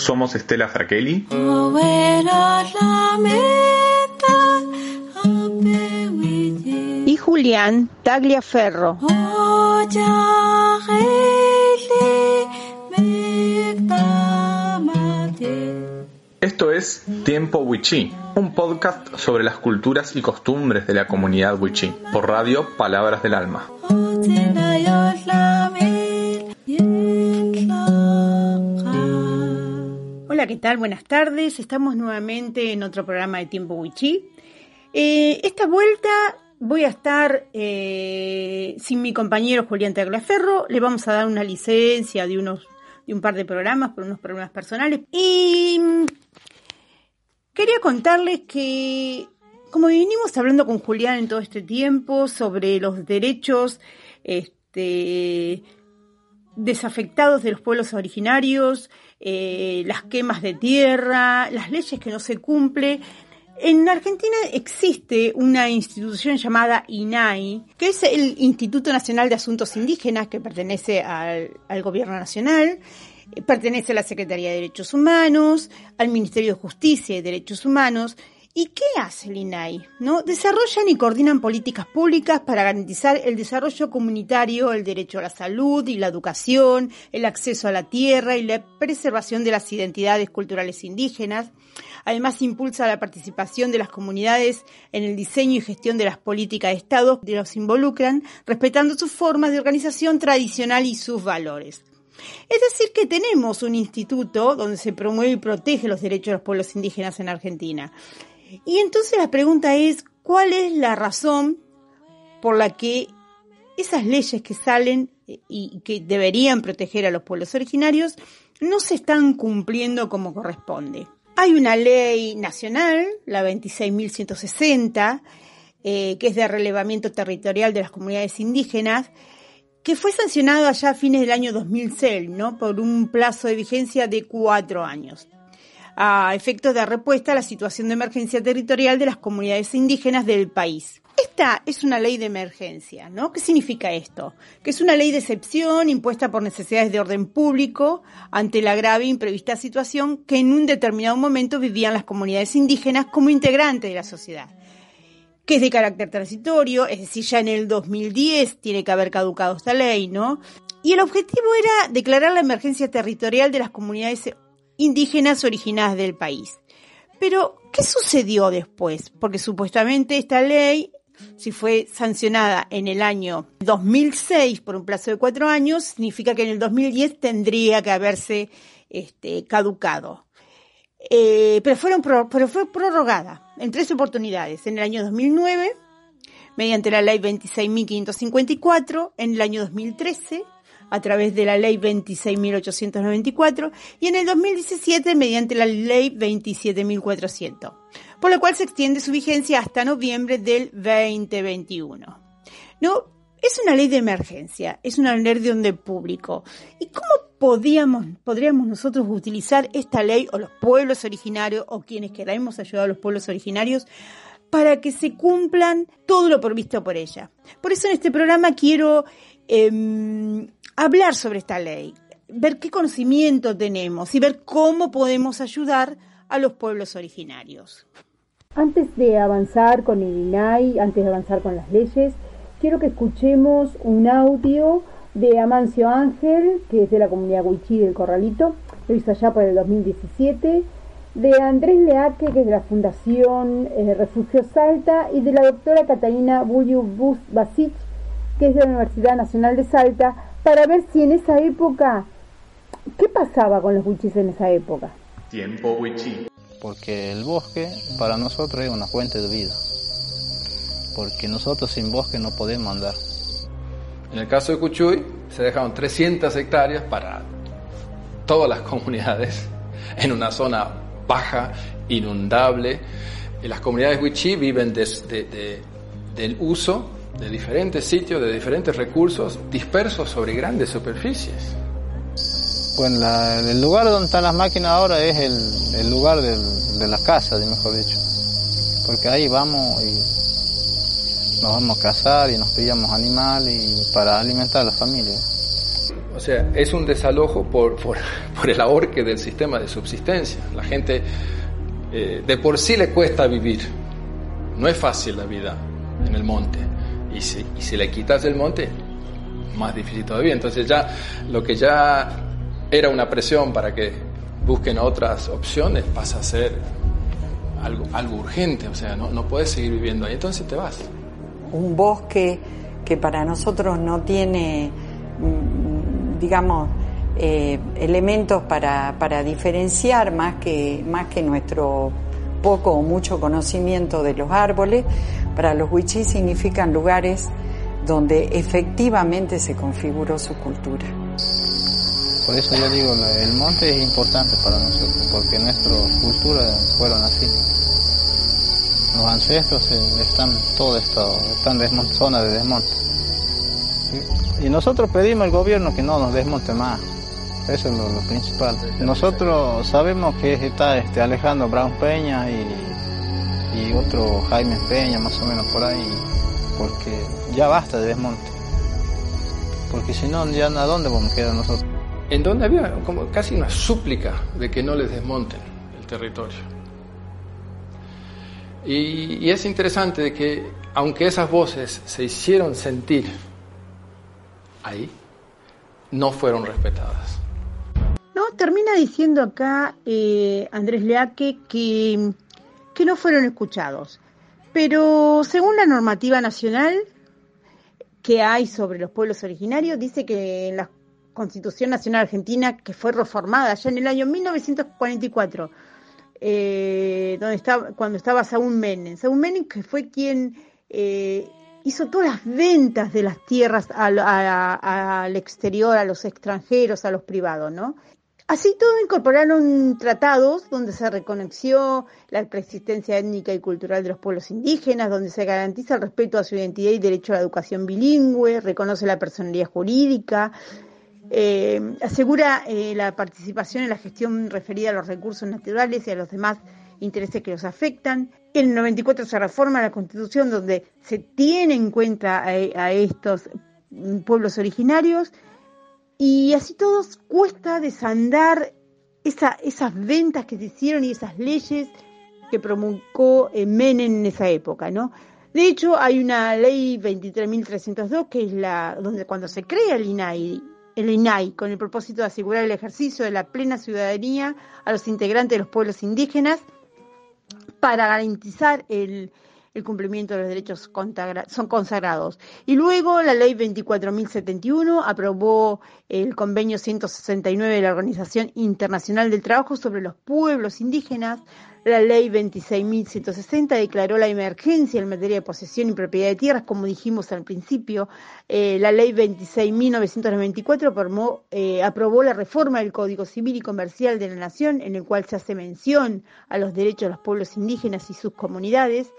Somos Estela Fraquelli y Julián Tagliaferro. Esto es Tiempo Wichí, un podcast sobre las culturas y costumbres de la comunidad Wichí, por radio Palabras del Alma. Hola, ¿qué tal? Buenas tardes. Estamos nuevamente en otro programa de Tiempo Wichí. Eh, esta vuelta voy a estar eh, sin mi compañero Julián Tagliaferro. Le vamos a dar una licencia de unos de un par de programas por unos problemas personales. Y mm, quería contarles que, como vinimos hablando con Julián en todo este tiempo sobre los derechos este, desafectados de los pueblos originarios, eh, las quemas de tierra, las leyes que no se cumplen, en Argentina existe una institución llamada INAI, que es el Instituto Nacional de Asuntos Indígenas, que pertenece al, Gobierno Nacional, eh, pertenece a la Secretaría de Derechos Humanos, al Ministerio de Justicia y Derechos Humanos. ¿Y qué hace el INAI? ¿No? Desarrollan y coordinan políticas públicas para garantizar el desarrollo comunitario, el derecho a la salud y la educación, el acceso a la tierra y la preservación de las identidades culturales indígenas Además, impulsa la participación de las comunidades en el diseño y gestión de las políticas de Estado que los involucran, respetando sus formas de organización tradicional y sus valores. Es decir, que tenemos un instituto donde se promueve y protege los derechos de los pueblos indígenas en Argentina. Y entonces la pregunta es, ¿cuál es la razón por la que esas leyes que salen y que deberían proteger a los pueblos originarios no se están cumpliendo como corresponde? Hay una ley nacional, la 26.160, eh, que es de relevamiento territorial de las comunidades indígenas, que fue sancionado allá a fines del año 2006, ¿no? Por un plazo de vigencia de cuatro años, a efectos de respuesta a la situación de emergencia territorial de las comunidades indígenas del país. Esta es una ley de emergencia, ¿no? ¿Qué significa esto? Que es una ley de excepción impuesta por necesidades de orden público ante la grave e imprevista situación que en un determinado momento vivían las comunidades indígenas como integrantes de la sociedad. Que es de carácter transitorio, es decir, ya en el 2010 tiene que haber caducado esta ley, ¿no? Y el objetivo era declarar la emergencia territorial de las comunidades indígenas originadas del país. Pero, ¿qué sucedió después? Porque supuestamente esta ley si fue sancionada en el año 2006 por un plazo de cuatro años, significa que en el 2010 tendría que haberse este, caducado. Eh, pero, fueron pero fue prorrogada en tres oportunidades. En el año 2009, mediante la ley 26.554, en el año 2013, a través de la ley 26.894, y en el 2017, mediante la ley 27.400 por lo cual se extiende su vigencia hasta noviembre del 2021. ¿No? Es una ley de emergencia, es una ley de orden público. ¿Y cómo podíamos, podríamos nosotros utilizar esta ley o los pueblos originarios o quienes queramos ayudar a los pueblos originarios para que se cumplan todo lo provisto por ella? Por eso en este programa quiero em, hablar sobre esta ley, ver qué conocimiento tenemos y ver cómo podemos ayudar a los pueblos originarios. Antes de avanzar con el INAI, antes de avanzar con las leyes, quiero que escuchemos un audio de Amancio Ángel, que es de la comunidad Huichí del Corralito, lo hizo allá por el 2017, de Andrés Leaque, que es de la Fundación eh, Refugio Salta, y de la doctora Catalina Buyu Basic, que es de la Universidad Nacional de Salta, para ver si en esa época, ¿qué pasaba con los huichis en esa época? Tiempo Huichí porque el bosque para nosotros es una fuente de vida, porque nosotros sin bosque no podemos andar. En el caso de Cuchuy se dejaron 300 hectáreas para todas las comunidades en una zona baja, inundable. Y las comunidades Wichí viven del uso de diferentes sitios, de diferentes recursos dispersos sobre grandes superficies. Bueno, el lugar donde están las máquinas ahora es el, lugar de la casa, mejor dicho. Porque ahí vamos y nos vamos a cazar y nos pillamos animales y para alimentar a la familia. O sea, es un desalojo por, por, por el ahorque del sistema de subsistencia. La gente eh, de por sí le cuesta vivir. No es fácil la vida en el monte. Y si, le quitas el monte, más difícil todavía. Entonces ya lo que ya era una presión para que busquen otras opciones pasa a ser algo, algo urgente. O sea, no, no puedes seguir viviendo ahí. Entonces te vas. Un bosque que para nosotros no tiene, mm, digamos, eh, elementos para, para diferenciar más que, más que nuestro poco o mucho conocimiento de los árboles, para los huichí significan lugares donde efectivamente se configuró su cultura. Por eso yo digo, el monte es importante para nosotros, porque nuestras culturas fueron así. Los ancestros eh, están, todo esto, están en zona de desmonte. Y nosotros pedimos al gobierno que no nos desmonte más. Eso es lo, principal. Nosotros sabemos que está este Alejandro Brown Peña y, y otro Jaime Peña, más o menos por ahí, porque ya basta de desmonte. Porque si no, ya a dónde vamos a quedar nosotros. En donde había como casi una súplica de que no les desmonten el territorio. Y, y es interesante de que, aunque esas voces se hicieron sentir ahí, no fueron respetadas. No, termina diciendo acá eh, Andrés Leaque que, que no fueron escuchados. Pero según la normativa nacional que hay sobre los pueblos originarios, dice que en la Constitución Nacional Argentina, que fue reformada ya en el año 1944, eh, donde estaba, cuando estaba Saúl Menem. Saúl Menem que fue quien eh, hizo todas las ventas de las tierras al, al, exterior, a los extranjeros, a los privados, ¿no? Así todo incorporaron tratados donde se reconoció la preexistencia étnica y cultural de los pueblos indígenas, donde se garantiza el respeto a su identidad y derecho a la educación bilingüe, reconoce la personalidad jurídica, eh, asegura eh, la participación en la gestión referida a los recursos naturales y a los demás intereses que los afectan. En el 94 se reforma la Constitución donde se tiene en cuenta a, estos pueblos originarios y así todos cuesta desandar esa, esas ventas que se hicieron y esas leyes que promulgó Menem en esa época, ¿no? De hecho, hay una ley 23.302 que es la donde cuando se crea el INAI, el INAI con el propósito de asegurar el ejercicio de la plena ciudadanía a los integrantes de los pueblos indígenas, para garantizar el, cumplimiento de los derechos son consagrados. Y luego la ley 24.071 aprobó el convenio 169 de la Organización Internacional del Trabajo sobre los pueblos indígenas, la ley 26.160 declaró la emergencia en materia de posesión y propiedad de tierras, como dijimos al principio. Eh, la ley 26.994 eh, aprobó la reforma del Código Civil y Comercial de la Nación, en el cual se hace mención a los derechos de los pueblos indígenas y sus comunidades.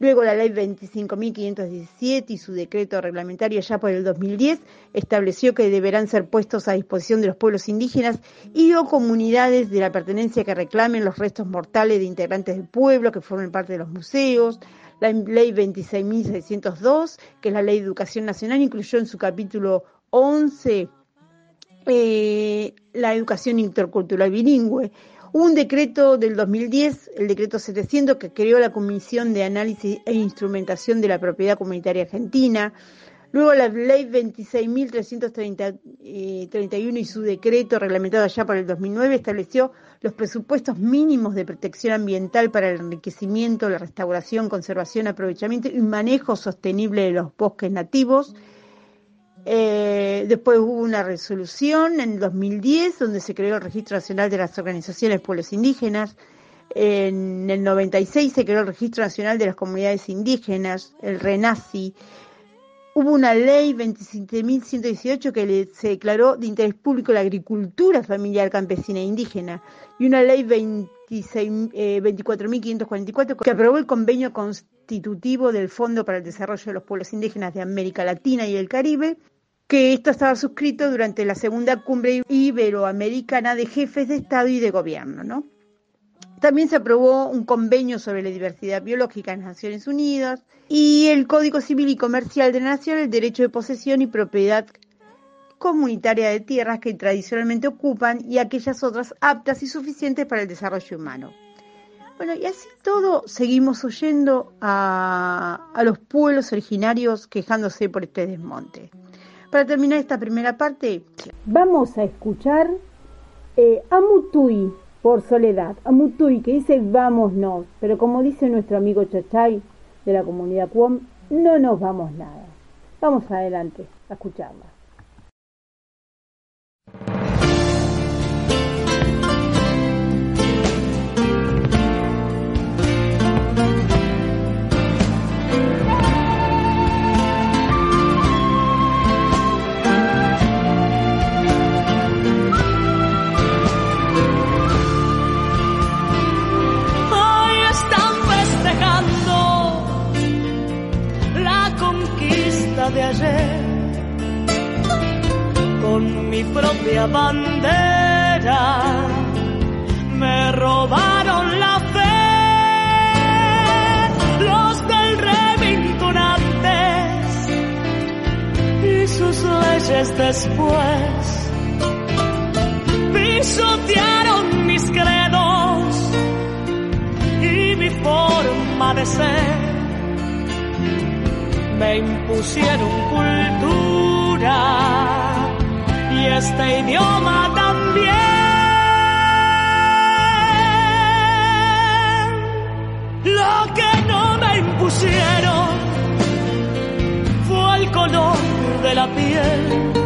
Luego la ley 25.517 y su decreto reglamentario ya por el 2010 estableció que deberán ser puestos a disposición de los pueblos indígenas y o comunidades de la pertenencia que reclamen los restos mortales de integrantes del pueblo que formen parte de los museos. La ley 26.602, que es la ley de educación nacional, incluyó en su capítulo 11 eh, la educación intercultural bilingüe un decreto del 2010, el decreto 700, que creó la Comisión de Análisis e Instrumentación de la Propiedad Comunitaria Argentina. Luego la ley 26.331 eh, y su decreto reglamentado allá por el 2009 estableció los presupuestos mínimos de protección ambiental para el enriquecimiento, la restauración, conservación, aprovechamiento y manejo sostenible de los bosques nativos. Eh, después hubo una resolución en 2010 donde se creó el Registro Nacional de las Organizaciones Pueblos Indígenas. En el 96 se creó el Registro Nacional de las Comunidades Indígenas, el RENACI. Hubo una ley 27.118 que se declaró de interés público la agricultura familiar campesina e indígena y una ley 24.544 eh, que aprobó el convenio constitutivo del Fondo para el Desarrollo de los Pueblos Indígenas de América Latina y el Caribe que esto estaba suscrito durante la segunda cumbre iberoamericana de jefes de Estado y de Gobierno, ¿no? También se aprobó un convenio sobre la diversidad biológica en Naciones Unidas y el Código Civil y Comercial de la Nación, el derecho de posesión y propiedad comunitaria de tierras que tradicionalmente ocupan y aquellas otras aptas y suficientes para el desarrollo humano. Bueno, y así todo seguimos oyendo a, los pueblos originarios quejándose por este desmonte. Para terminar esta primera parte, vamos a escuchar eh, Amutui por Soledad. Amutui que dice vámonos, pero como dice nuestro amigo Chachay de la comunidad Cuom, no nos vamos nada. Vamos adelante a escucharla. Después. Pisotearon mis credos y mi forma de ser. Me impusieron cultura y este idioma también. Lo que no me impusieron fue el color de la piel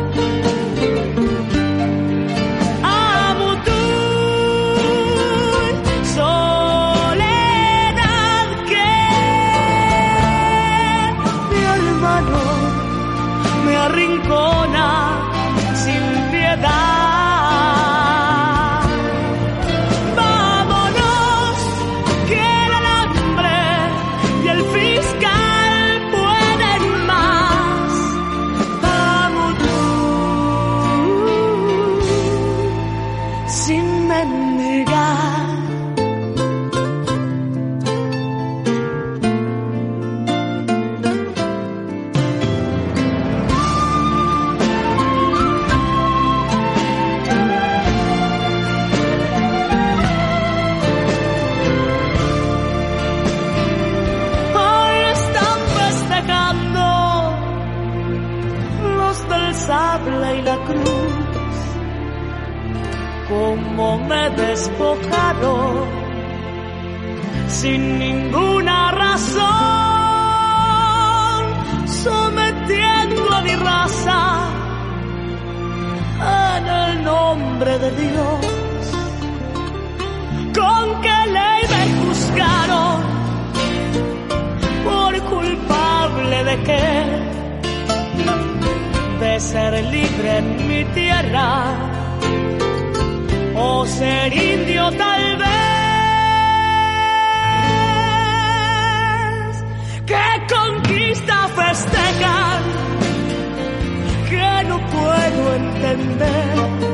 ser libre en mi tierra o ser indio tal vez. ¿Qué conquista festejan? Que no puedo entender.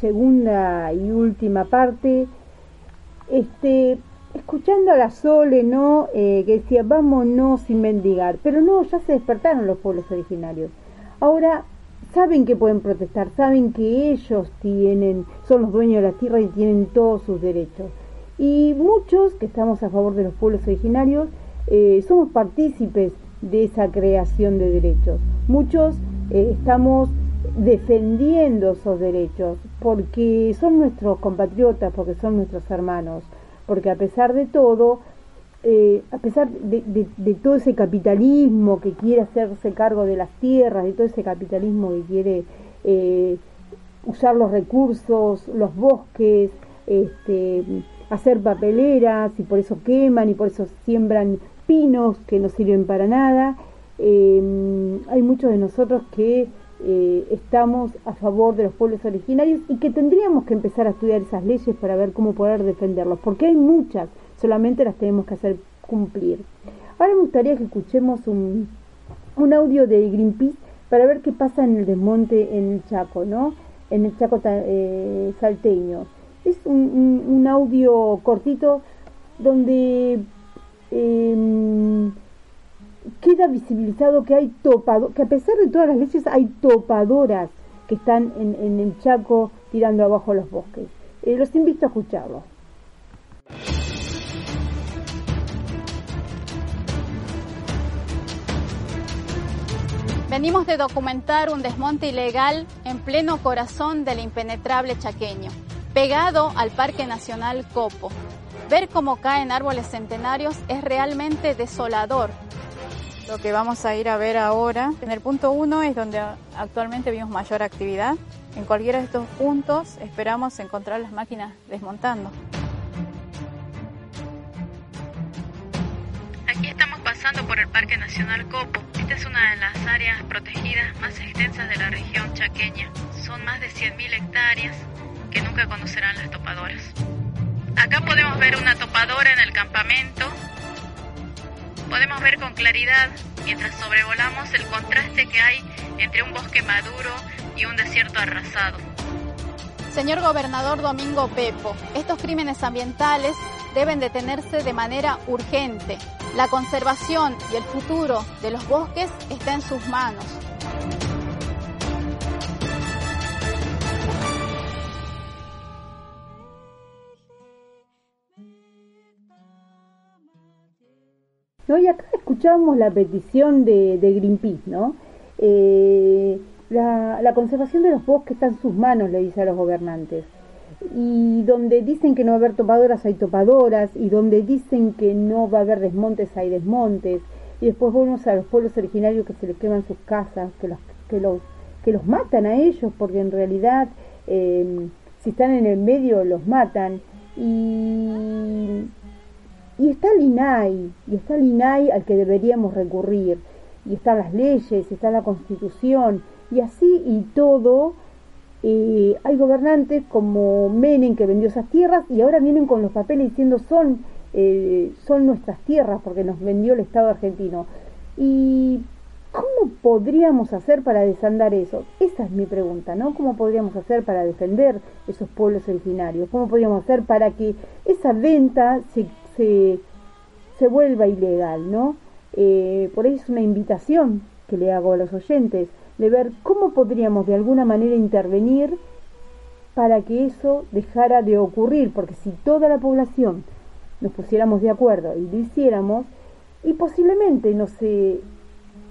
segunda y última parte, este, escuchando a la Sole, ¿no? Eh, que decía, vámonos sin mendigar. Pero no, ya se despertaron los pueblos originarios. Ahora saben que pueden protestar, saben que ellos tienen, son los dueños de la tierra y tienen todos sus derechos. Y muchos que estamos a favor de los pueblos originarios, eh, somos partícipes de esa creación de derechos. Muchos eh, estamos defendiendo esos derechos porque son nuestros compatriotas, porque son nuestros hermanos, porque a pesar de todo, eh, a pesar de, todo ese capitalismo que quiere hacerse cargo de las tierras, de todo ese capitalismo que quiere eh, usar los recursos, los bosques, este, hacer papeleras y por eso queman y por eso siembran pinos que no sirven para nada. Eh, hay muchos de nosotros que estamos a favor de los pueblos originarios y que tendríamos que empezar a estudiar esas leyes para ver cómo poder defenderlos, porque hay muchas solamente las tenemos que hacer cumplir. Ahora me gustaría que escuchemos un, un audio de Greenpeace para ver qué pasa en el desmonte en el Chaco, ¿no? En el Chaco eh, salteño. Es un, un, audio cortito donde em, queda visibilizado que hay topado, que a pesar de todas las leyes hay topadoras que están en, en el Chaco tirando abajo los bosques. Eh, los invito a escucharlo. Venimos de documentar un desmonte ilegal en pleno corazón del impenetrable chaqueño, pegado al Parque Nacional Copo. Ver cómo caen árboles centenarios es realmente desolador. Lo que vamos a ir a ver ahora, en el punto 1 es donde actualmente vimos mayor actividad. En cualquiera de estos puntos esperamos encontrar las máquinas desmontando. Aquí estamos pasando por el Parque Nacional Copo. Esta es una de las áreas protegidas más extensas de la región chaqueña. Son más de 100.000 hectáreas que nunca conocerán las topadoras. Acá podemos ver una topadora en el campamento. Podemos ver con claridad, mientras sobrevolamos, el contraste que hay entre un bosque maduro y un desierto arrasado. Señor gobernador Domingo Pepo, estos crímenes ambientales deben detenerse de manera urgente. La conservación y el futuro de los bosques está en sus manos. Y acá escuchamos la petición de, Greenpeace, ¿no? Eh, la, la conservación de los bosques está en sus manos, le dice a los gobernantes. Y donde dicen que no va a haber topadoras hay topadoras. Y donde dicen que no va a haber desmontes hay desmontes. Y después vemos a los pueblos originarios que se les queman sus casas que los que los que los matan a ellos porque en realidad eh, si están en el medio los matan. Y y está el INAI y está el INAI al que deberíamos recurrir y están las leyes está la constitución y así y todo eh, hay gobernantes como Menem que vendió esas tierras y ahora vienen con los papeles diciendo son, eh, son nuestras tierras porque nos vendió el Estado argentino. ¿Y cómo podríamos hacer para desandar eso? Esa es mi pregunta, ¿no? ¿Cómo podríamos hacer para defender esos pueblos originarios? ¿Cómo podríamos hacer para que esa venta se, se, vuelva ilegal, ¿no? Eh, por ahí es una invitación que le hago a los oyentes de ver cómo podríamos de alguna manera intervenir para que eso dejara de ocurrir, porque si toda la población nos pusiéramos de acuerdo y lo hiciéramos, y posiblemente no se,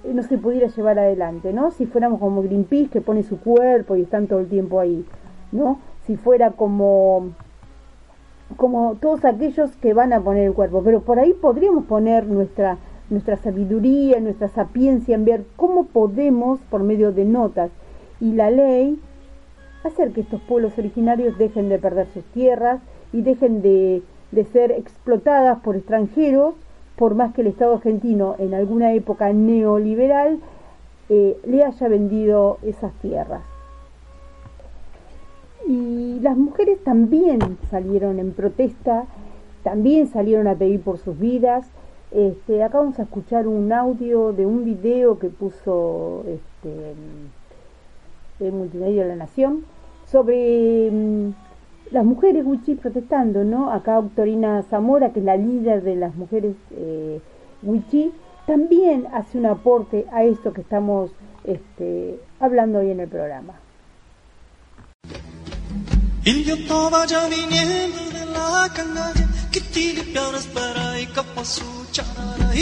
no se pudiera llevar adelante, ¿no? Si fuéramos como Greenpeace que pone su cuerpo y están todo el tiempo ahí, ¿no? Si fuera como como todos aquellos que van a poner el cuerpo, pero por ahí podríamos poner nuestra nuestra sabiduría, nuestra sapiencia en ver cómo podemos, por medio de notas y la ley, hacer que estos pueblos originarios dejen de perder sus tierras y dejen de, ser explotadas por extranjeros, por más que el Estado argentino en alguna época neoliberal eh, le haya vendido esas tierras. Y las mujeres también salieron en protesta, también salieron a pedir por sus vidas, este, acá vamos a escuchar un audio de un video que puso este, el Multimedia de la Nación sobre mm, las mujeres Wichí protestando, ¿no? Acá Doctorina Zamora, que es la líder de las mujeres eh, también hace un aporte a esto que estamos este, hablando hoy en el programa. Y yo estaba ya viniendo de la que tiri para y capasu charara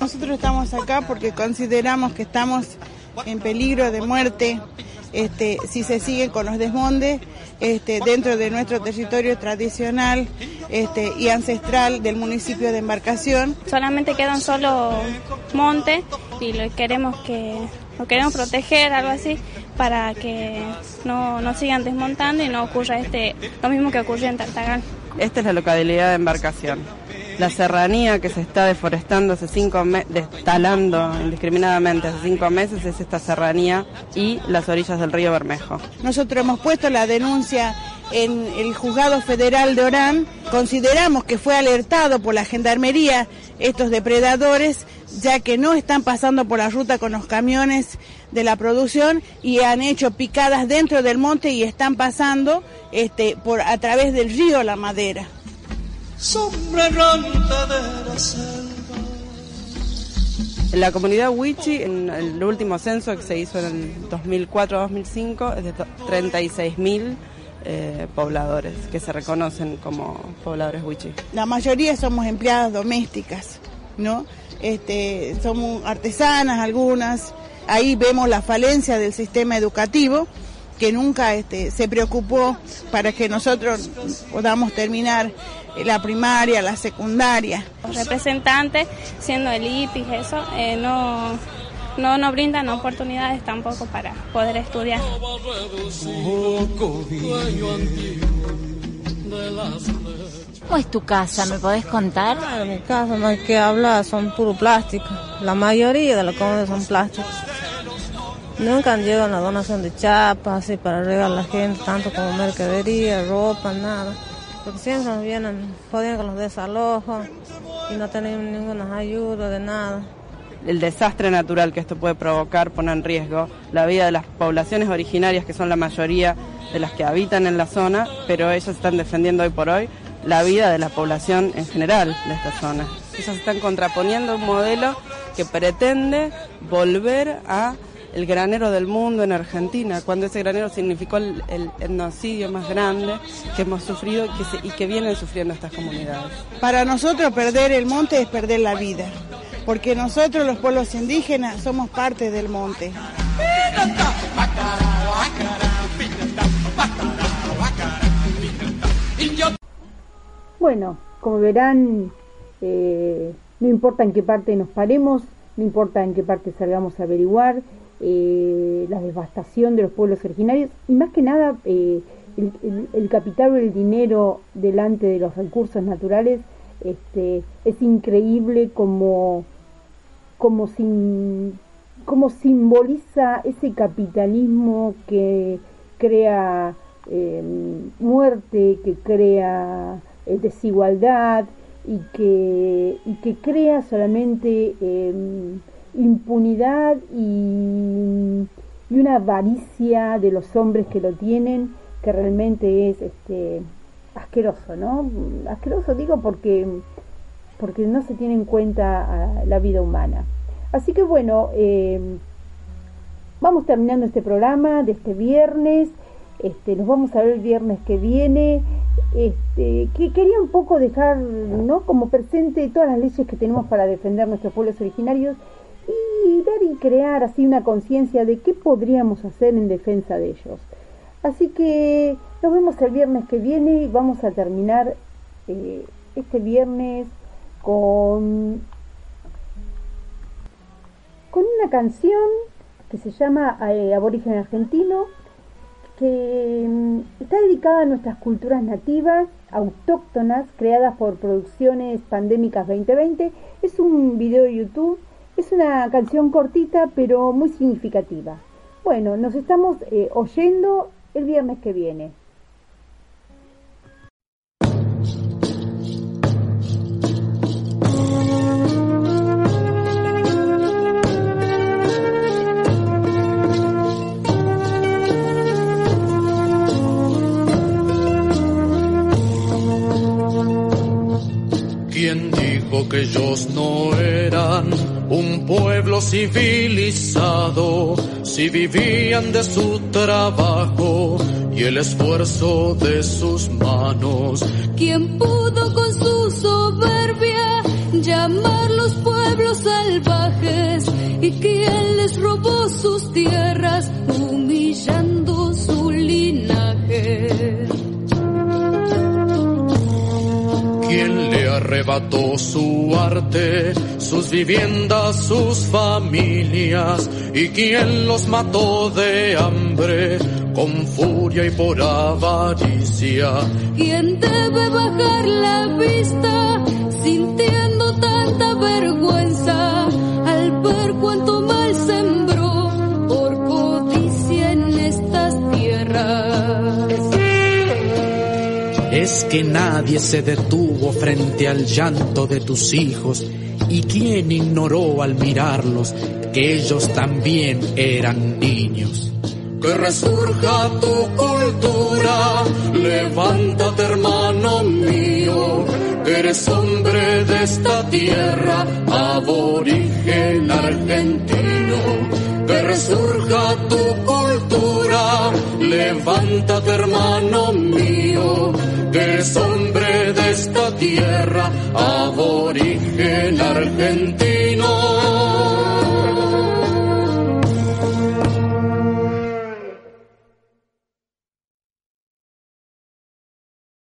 Nosotros estamos acá porque consideramos que estamos en peligro de muerte este, si se siguen con los desmondes este, dentro de nuestro territorio tradicional este, y ancestral del municipio de Embarcación. Solamente quedan solo montes y lo queremos que lo queremos proteger, algo así, para que no, no sigan desmontando y no ocurra este lo mismo que ocurrió en Tartagal. Esta es la localidad de Embarcación. La serranía que se está deforestando hace cinco meses, destalando indiscriminadamente hace cinco meses es esta serranía y las orillas del río Bermejo. Nosotros hemos puesto la denuncia en el juzgado federal de Orán. Consideramos que fue alertado por la gendarmería estos depredadores, ya que no están pasando por la ruta con los camiones de la producción y han hecho picadas dentro del monte y están pasando este, por a través del río La Madera. Sombra de la selva. La comunidad Wichi, en el último censo que se hizo en el 2004-2005, es de 36.000 eh, pobladores que se reconocen como pobladores Wichi. La mayoría somos empleadas domésticas, ¿no? Este, somos artesanas algunas. Ahí vemos la falencia del sistema educativo que nunca este, se preocupó para que nosotros podamos terminar la primaria, la secundaria. Los representantes, siendo el IPIS, eso, eh, no, no nos brindan oportunidades tampoco para poder estudiar. ¿Cómo es tu casa? ¿Me podés contar? En mi casa no hay que hablar, son puro plástico. La mayoría de los comidas son plásticos. Nunca han llegado una donación de chapas, así para regalar a la gente, tanto como mercadería, ropa, nada porque siempre nos vienen jodiendo con los desalojos y no tenemos ninguna ayuda de nada. El desastre natural que esto puede provocar pone en riesgo la vida de las poblaciones originarias, que son la mayoría de las que habitan en la zona, pero ellos están defendiendo hoy por hoy la vida de la población en general de esta zona. Ellos están contraponiendo un modelo que pretende volver a el granero del mundo en Argentina, cuando ese granero significó el, el etnocidio más grande que hemos sufrido y que vienen sufriendo estas comunidades. Para nosotros perder el monte es perder la vida, porque nosotros los pueblos indígenas somos parte del monte. Bueno, como verán, eh, no importa en qué parte nos paremos, no importa en qué parte salgamos a averiguar, eh, la devastación de los pueblos originarios y más que nada eh, el, capital o el dinero delante de los recursos naturales este, es increíble como, como, como simboliza ese capitalismo que crea em, muerte, que crea eh, desigualdad y que, y que crea solamente em, impunidad y, una avaricia de los hombres que lo tienen que realmente es este asqueroso, ¿no? Asqueroso digo porque porque no se tiene en cuenta la vida humana. Así que bueno, eh, vamos terminando este programa de este viernes. Este, nos vamos a ver el viernes que viene. Este, que quería un poco dejar, ¿no? Como presente todas las leyes que tenemos para defender nuestros pueblos originarios y ver y crear así una conciencia de qué podríamos hacer en defensa de ellos. Así que nos vemos el viernes que viene y vamos a terminar eh, este viernes con, con una canción que se llama eh, Aborigen Argentino, que mm, está dedicada a nuestras culturas nativas, autóctonas, creadas por Producciones Pandémicas 2020. Es un video de YouTube es una canción cortita pero muy significativa. Bueno, nos estamos eh, oyendo el viernes que viene. ellos no eran un pueblo civilizado, si vivían de su trabajo y el esfuerzo de sus manos. ¿Quién pudo con su soberbia llamar los pueblos salvajes? ¿Y quién les robó sus tierras? Arrebató su arte, sus viviendas, sus familias, y quien los mató de hambre, con furia y por avaricia. ¿Quién debe bajar la vista sintiendo tanta vergüenza al ver cuánto mal sembró por codicia en estas tierras? Es que nadie se detuvo frente al llanto de tus hijos y quien ignoró al mirarlos que ellos también eran niños. Que resurja tu cultura, levántate hermano mío, eres hombre de esta tierra, aborigen argentino. Resurja tu cultura, levántate hermano mío, que eres hombre de esta tierra, aborigen argentino.